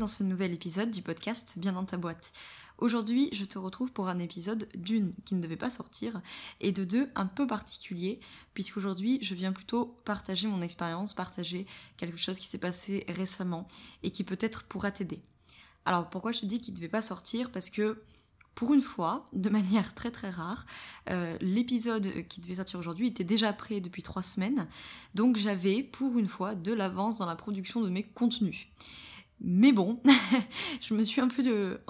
Dans ce nouvel épisode du podcast Bien dans ta boîte. Aujourd'hui, je te retrouve pour un épisode d'une qui ne devait pas sortir et de deux un peu particulier puisqu'aujourd'hui je viens plutôt partager mon expérience, partager quelque chose qui s'est passé récemment et qui peut-être pourra t'aider. Alors pourquoi je te dis qu'il ne devait pas sortir? Parce que pour une fois, de manière très très rare, euh, l'épisode qui devait sortir aujourd'hui était déjà prêt depuis trois semaines, donc j'avais pour une fois de l'avance dans la production de mes contenus. Mais bon, je me suis un peu de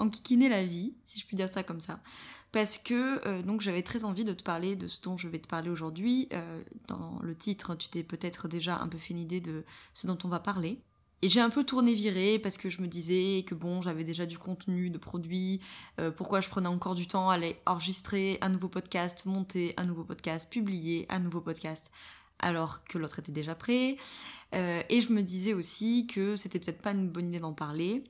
la vie, si je puis dire ça comme ça. Parce que euh, donc j'avais très envie de te parler de ce dont je vais te parler aujourd'hui. Euh, dans le titre, tu t'es peut-être déjà un peu fait une idée de ce dont on va parler. Et j'ai un peu tourné viré parce que je me disais que bon, j'avais déjà du contenu, de produits, euh, pourquoi je prenais encore du temps à aller enregistrer un nouveau podcast, monter un nouveau podcast, publier un nouveau podcast alors que l'autre était déjà prêt. Euh, et je me disais aussi que c'était peut-être pas une bonne idée d'en parler,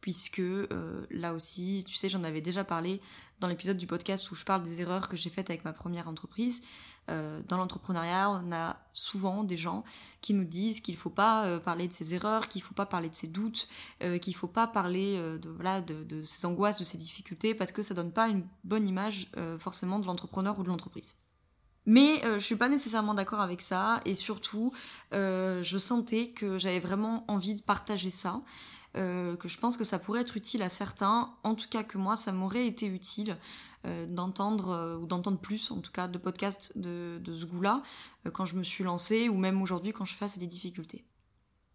puisque euh, là aussi, tu sais, j'en avais déjà parlé dans l'épisode du podcast où je parle des erreurs que j'ai faites avec ma première entreprise. Euh, dans l'entrepreneuriat, on a souvent des gens qui nous disent qu'il ne faut pas parler de ses erreurs, qu'il ne faut pas parler de ses doutes, qu'il ne faut pas parler de, voilà, de, ses angoisses, de ses difficultés, parce que ça donne pas une bonne image forcément de l'entrepreneur ou de l'entreprise. Mais euh, je suis pas nécessairement d'accord avec ça. Et surtout euh, je sentais que j'avais vraiment envie de partager ça, euh, que je pense que ça pourrait être utile à certains, en tout cas que moi ça m'aurait été utile d'entendre ou d'entendre plus en tout cas de podcasts de, de ce goût-là quand je me suis lancée ou même aujourd'hui quand je fais face à des difficultés.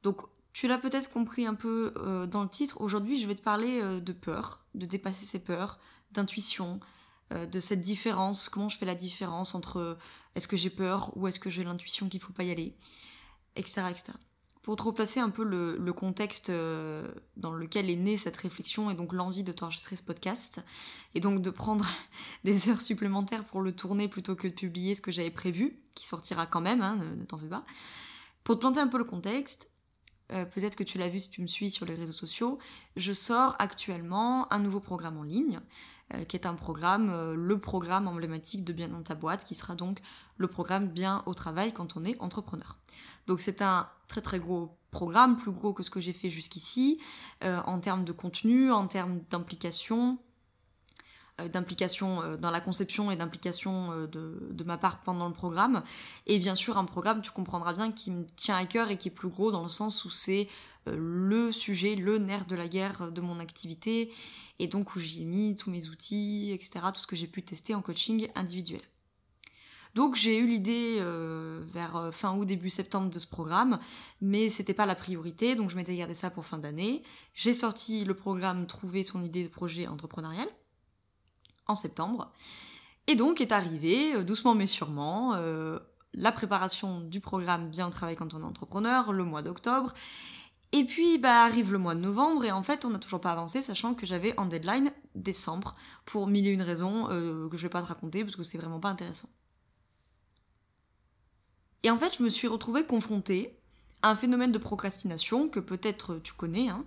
Donc tu l'as peut-être compris un peu dans le titre, aujourd'hui je vais te parler de peur, de dépasser ses peurs, d'intuition, euh, de cette différence, comment je fais la différence entre euh, est-ce que j'ai peur ou est-ce que j'ai l'intuition qu'il faut pas y aller, etc. etc. Pour te replacer un peu le, contexte euh, dans lequel est née cette réflexion et donc l'envie de t'enregistrer ce podcast, et donc de prendre des heures supplémentaires pour le tourner plutôt que de publier ce que j'avais prévu, qui sortira quand même, hein, ne, t'en fais pas. Pour te planter un peu le contexte, peut-être que tu l'as vu si tu me suis sur les réseaux sociaux, je sors actuellement un nouveau programme en ligne euh, qui est un programme, euh, le programme emblématique de Bien dans ta boîte, qui sera donc le programme Bien au travail quand on est entrepreneur. Donc c'est un très très gros programme, plus gros que ce que j'ai fait jusqu'ici, euh, en termes de contenu, en termes d'implication, d'implication dans la conception et d'implication de, de, ma part pendant le programme. Et bien sûr, un programme, tu comprendras bien, qui me tient à cœur et qui est plus gros dans le sens où c'est le sujet, le nerf de la guerre de mon activité et donc où j'y ai mis tous mes outils, etc., tout ce que j'ai pu tester en coaching individuel. Donc j'ai eu l'idée euh, vers euh, fin août, début septembre de ce programme, mais c'était pas la priorité, donc je m'étais gardé ça pour fin d'année. J'ai sorti le programme Trouver son idée de projet entrepreneurial en septembre. Et donc est arrivé, euh, doucement mais sûrement, la préparation du programme Bien au travail quand on est entrepreneur, le mois d'octobre, et puis bah arrive le mois de novembre et en fait on n'a toujours pas avancé sachant que j'avais en deadline décembre pour mille et une raisons euh, que je vais pas te raconter parce que c'est vraiment pas intéressant. Et en fait je me suis retrouvée confrontée à un phénomène de procrastination que peut-être tu connais, hein,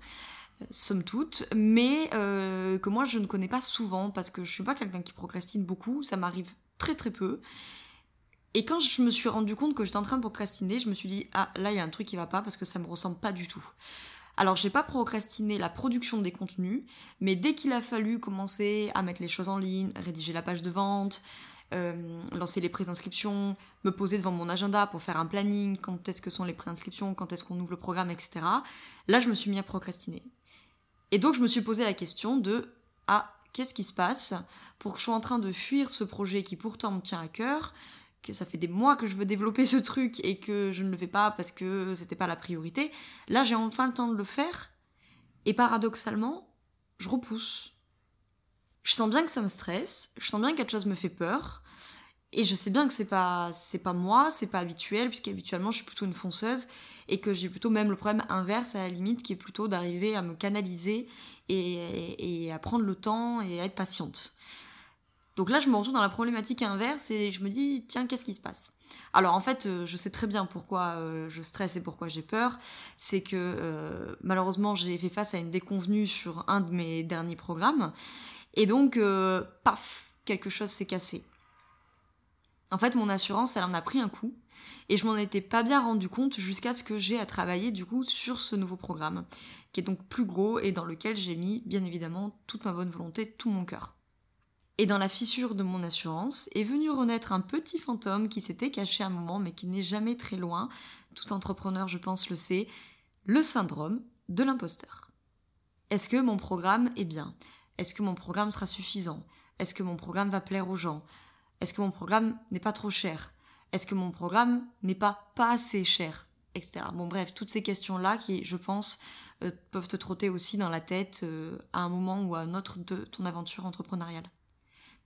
somme toute, mais euh, que moi je ne connais pas souvent parce que je suis pas quelqu'un qui procrastine beaucoup, ça m'arrive très très peu. Et quand je me suis rendu compte que j'étais en train de procrastiner, je me suis dit ah là il y a un truc qui va pas parce que ça me ressemble pas du tout. Alors j'ai pas procrastiné la production des contenus, mais dès qu'il a fallu commencer à mettre les choses en ligne, rédiger la page de vente, euh, lancer les préinscriptions, me poser devant mon agenda pour faire un planning, quand est-ce que sont les préinscriptions, quand est-ce qu'on ouvre le programme, etc. Là je me suis mis à procrastiner. Et donc je me suis posé la question de ah qu'est-ce qui se passe pour que je sois en train de fuir ce projet qui pourtant me tient à cœur que ça fait des mois que je veux développer ce truc et que je ne le fais pas parce que c'était pas la priorité. Là, j'ai enfin le temps de le faire. Et paradoxalement, je repousse. Je sens bien que ça me stresse, je sens bien que quelque chose me fait peur. Et je sais bien que c'est pas, c'est pas moi, c'est pas habituel, puisqu'habituellement je suis plutôt une fonceuse et que j'ai plutôt même le problème inverse à la limite qui est plutôt d'arriver à me canaliser et, à prendre le temps et à être patiente. Donc là, je me retrouve dans la problématique inverse et je me dis, tiens, qu'est-ce qui se passe? Alors en fait, euh, je sais très bien pourquoi euh, je stresse et pourquoi j'ai peur. C'est que euh, malheureusement, j'ai fait face à une déconvenue sur un de mes derniers programmes. Et donc, paf, quelque chose s'est cassé. En fait, mon assurance, elle en a pris un coup. Et je m'en étais pas bien rendu compte jusqu'à ce que j'ai à travailler du coup sur ce nouveau programme, qui est donc plus gros et dans lequel j'ai mis bien évidemment toute ma bonne volonté, tout mon cœur. Et dans la fissure de mon assurance est venu renaître un petit fantôme qui s'était caché un moment mais qui n'est jamais très loin, tout entrepreneur je pense le sait, le syndrome de l'imposteur. Est-ce que mon programme est bien? Est-ce que mon programme sera suffisant? Est-ce que mon programme va plaire aux gens? Est-ce que mon programme n'est pas trop cher? Est-ce que mon programme n'est pas pas assez cher etc. Bon bref, toutes ces questions-là qui, je pense, euh, peuvent te trotter aussi dans la tête euh, à un moment ou à un autre de ton aventure entrepreneuriale.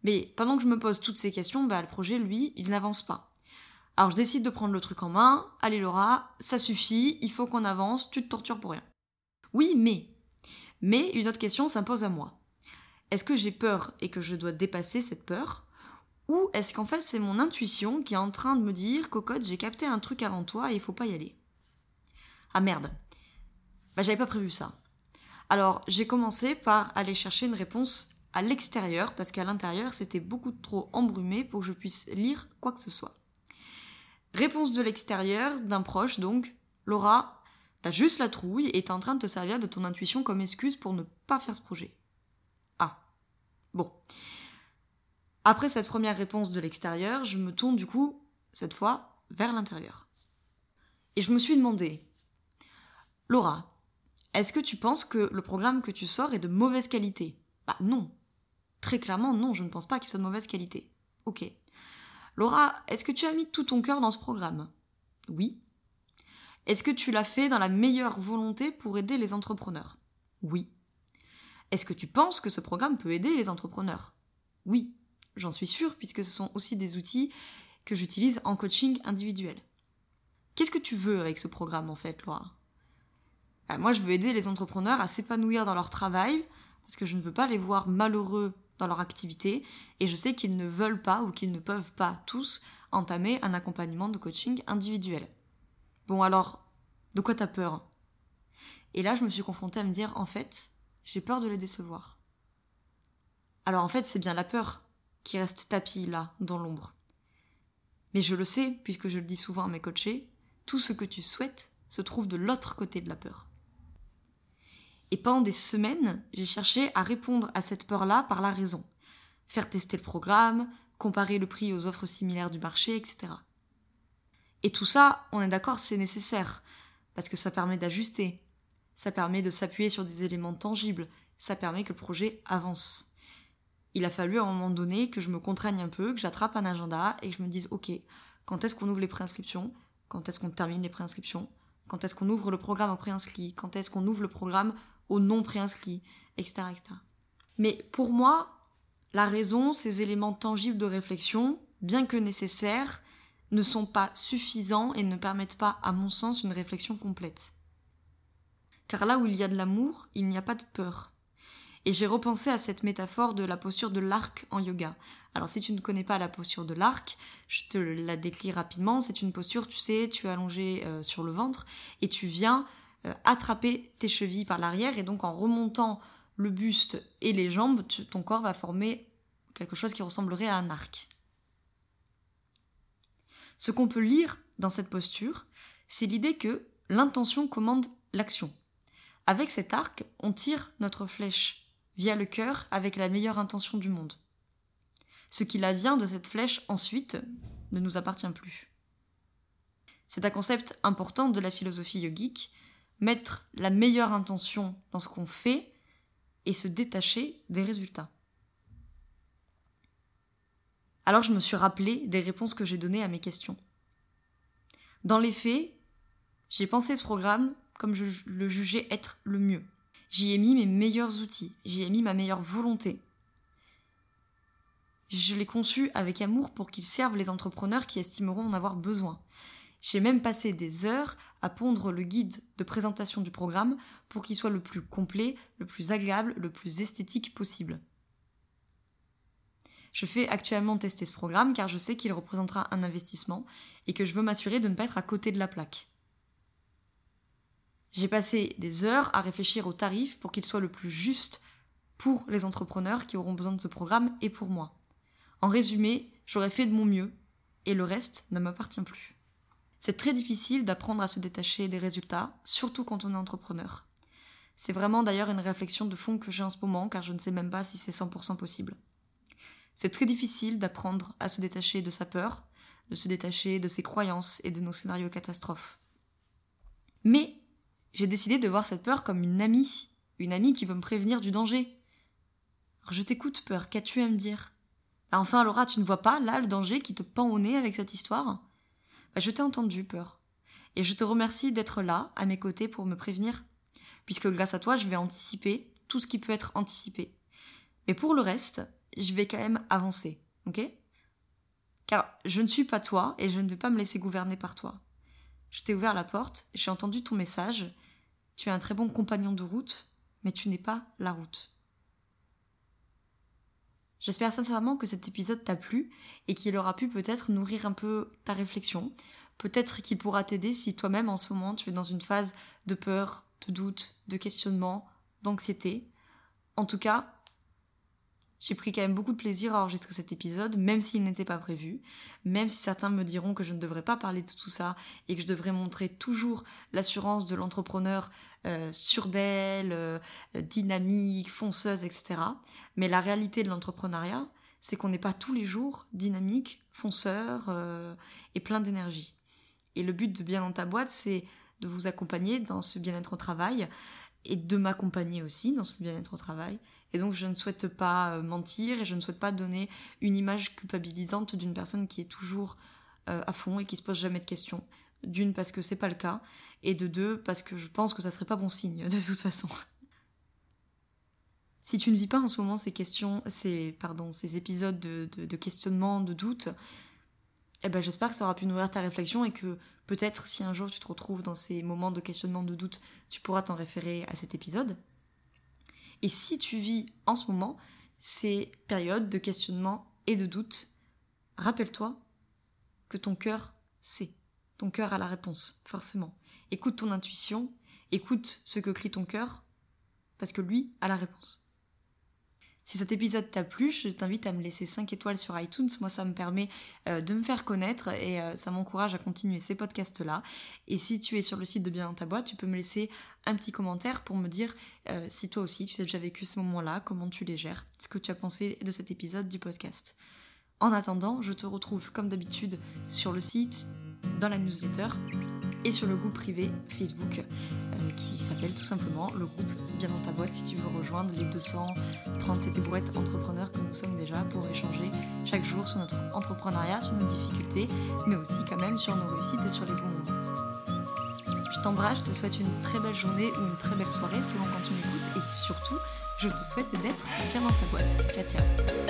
Mais pendant que je me pose toutes ces questions, bah, le projet, lui, il n'avance pas. Alors je décide de prendre le truc en main. Allez Laura, ça suffit, il faut qu'on avance, tu te tortures pour rien. Oui, mais. Mais une autre question s'impose à moi. Est-ce que j'ai peur et que je dois dépasser cette peur? Ou est-ce qu'en fait c'est mon intuition qui est en train de me dire Cocotte, j'ai capté un truc avant toi et il faut pas y aller Ah merde. Bah j'avais pas prévu ça. Alors j'ai commencé par aller chercher une réponse à l'extérieur parce qu'à l'intérieur c'était beaucoup trop embrumé pour que je puisse lire quoi que ce soit. Réponse de l'extérieur, d'un proche donc, Laura, t'as juste la trouille et t'es en train de te servir de ton intuition comme excuse pour ne pas faire ce projet. Ah. Bon. Après cette première réponse de l'extérieur, je me tourne du coup, cette fois, vers l'intérieur. Et je me suis demandé, Laura, est-ce que tu penses que le programme que tu sors est de mauvaise qualité? Bah non, Très clairement, non, je ne pense pas qu'il soit de mauvaise qualité. Ok. Laura, est-ce que tu as mis tout ton cœur dans ce programme? Oui. Est-ce que tu l'as fait dans la meilleure volonté pour aider les entrepreneurs? Oui. Est-ce que tu penses que ce programme peut aider les entrepreneurs? Oui, j'en suis sûre puisque ce sont aussi des outils que j'utilise en coaching individuel. Qu'est-ce que tu veux avec ce programme en fait, Laura? Bah, Moi, je veux aider les entrepreneurs à s'épanouir dans leur travail parce que je ne veux pas les voir malheureux dans leur activité et je sais qu'ils ne veulent pas ou qu'ils ne peuvent pas tous entamer un accompagnement de coaching individuel. Bon alors, de quoi t'as peur? Et là, je me suis confrontée à me dire, en fait, j'ai peur de les décevoir. Alors en fait, c'est bien la peur qui reste tapis là, dans l'ombre. Mais je le sais, puisque je le dis souvent à mes coachés, tout ce que tu souhaites se trouve de l'autre côté de la peur. Et pendant des semaines, j'ai cherché à répondre à cette peur-là par la raison. Faire tester le programme, comparer le prix aux offres similaires du marché, etc. Et tout ça, on est d'accord, c'est nécessaire, parce que ça permet d'ajuster, ça permet de s'appuyer sur des éléments tangibles, ça permet que le projet avance. Il a fallu à un moment donné que je me contraigne un peu, que j'attrape un agenda et que je me dise, ok, quand est-ce qu'on ouvre les préinscriptions? Quand est-ce qu'on termine les préinscriptions? Quand est-ce qu'on ouvre le programme au préinscrit Quand est-ce qu'on ouvre le programme aux non préinscrits, etc., etc. Mais pour moi, la raison, ces éléments tangibles de réflexion, bien que nécessaires, ne sont pas suffisants et ne permettent pas, à mon sens, une réflexion complète. Car là où il y a de l'amour, il n'y a pas de peur. Et j'ai repensé à cette métaphore de la posture de l'arc en yoga. Alors si tu ne connais pas la posture de l'arc, je te la décris rapidement. C'est une posture, tu sais, tu es allongé euh, sur le ventre et tu viens euh, attraper tes chevilles par l'arrière et donc en remontant le buste et les jambes, ton corps va former quelque chose qui ressemblerait à un arc. Ce qu'on peut lire dans cette posture, c'est l'idée que l'intention commande l'action. Avec cet arc, on tire notre flèche via le cœur avec la meilleure intention du monde. Ce qui vient de cette flèche ensuite ne nous appartient plus. C'est un concept important de la philosophie yogique mettre la meilleure intention dans ce qu'on fait et se détacher des résultats. Alors je me suis rappelé des réponses que j'ai données à mes questions. Dans les faits, j'ai pensé ce programme comme je le jugeais être le mieux. J'y ai mis mes meilleurs outils, j'y ai mis ma meilleure volonté. Je l'ai conçu avec amour pour qu'il serve les entrepreneurs qui estimeront en avoir besoin. J'ai même passé des heures à pondre le guide de présentation du programme pour qu'il soit le plus complet, le plus agréable, le plus esthétique possible. Je fais actuellement tester ce programme car je sais qu'il représentera un investissement et que je veux m'assurer de ne pas être à côté de la plaque. J'ai passé des heures à réfléchir au tarif pour qu'il soit le plus juste pour les entrepreneurs qui auront besoin de ce programme et pour moi. En résumé, j'aurais fait de mon mieux et le reste ne m'appartient plus. C'est très difficile d'apprendre à se détacher des résultats, surtout quand on est entrepreneur. C'est vraiment d'ailleurs une réflexion de fond que j'ai en ce moment car je ne sais même pas si c'est 100% possible. C'est très difficile d'apprendre à se détacher de sa peur, de se détacher de ses croyances et de nos scénarios catastrophes. Mais j'ai décidé de voir cette peur comme une amie, une amie qui veut me prévenir du danger. Alors je t'écoute, peur, qu'as-tu à me dire? Bah, Enfin, Laura, tu ne vois pas là le danger qui te pend au nez avec cette histoire? Bah, Je t'ai entendu, peur. Et je te remercie d'être là, à mes côtés, pour me prévenir, puisque grâce à toi, je vais anticiper tout ce qui peut être anticipé. Mais pour le reste, je vais quand même avancer, ok? Car je ne suis pas toi et je ne vais pas me laisser gouverner par toi. Je t'ai ouvert la porte, j'ai entendu ton message, tu es un très bon compagnon de route, mais tu n'es pas la route. J'espère sincèrement que cet épisode t'a plu et qu'il aura pu peut-être nourrir un peu ta réflexion. Peut-être qu'il pourra t'aider si toi-même en ce moment tu es dans une phase de peur, de doute, de questionnement, d'anxiété. En tout cas, j'ai pris quand même beaucoup de plaisir à enregistrer cet épisode, même s'il n'était pas prévu, même si certains me diront que je ne devrais pas parler de tout ça et que je devrais montrer toujours l'assurance de l'entrepreneur euh, d'elle, euh, dynamique, fonceuse, etc. Mais la réalité de l'entrepreneuriat, c'est qu'on n'est pas tous les jours dynamique, fonceur euh, et plein d'énergie. Et le but de Bien dans ta boîte, c'est de vous accompagner dans ce bien-être au travail et de m'accompagner aussi dans ce bien-être au travail et donc je ne souhaite pas euh, mentir et je ne souhaite pas donner une image culpabilisante d'une personne qui est toujours euh, à fond et qui se pose jamais de questions. D'une parce que c'est pas le cas et de deux parce que je pense que ça serait pas bon signe de toute façon. Si tu ne vis pas en ce moment ces questions, ces, épisodes de, de, questionnement, de doute, eh ben j'espère que ça aura pu nourrir ta réflexion et que peut-être si un jour tu te retrouves dans ces moments de questionnement, de doute, tu pourras t'en référer à cet épisode. Et si tu vis en ce moment ces périodes de questionnement et de doute, rappelle-toi que ton cœur sait. Ton cœur a la réponse, forcément. Écoute ton intuition, écoute ce que crie ton cœur, parce que lui a la réponse. Si cet épisode t'a plu, je t'invite à me laisser 5 étoiles sur iTunes. Moi, ça me permet euh, de me faire connaître et euh, ça m'encourage à continuer ces podcasts-là. Et si tu es sur le site de Bien dans ta boîte, tu peux me laisser un petit commentaire pour me dire euh, si toi aussi tu as déjà vécu ce moment-là, comment tu les gères, ce que tu as pensé de cet épisode du podcast. En attendant, je te retrouve comme d'habitude sur le site, dans la newsletter et sur le groupe privé Facebook euh, qui s'appelle tout simplement le groupe Bien dans ta boîte si tu veux rejoindre les 230 et entrepreneurs que nous sommes déjà pour échanger chaque jour sur notre entrepreneuriat, sur nos difficultés, mais aussi quand même sur nos réussites et sur les bons moments. Je t'embrasse, je te souhaite une très belle journée ou une très belle soirée selon quand tu m'écoutes et surtout, je te souhaite d'être bien dans ta boîte. Ciao ciao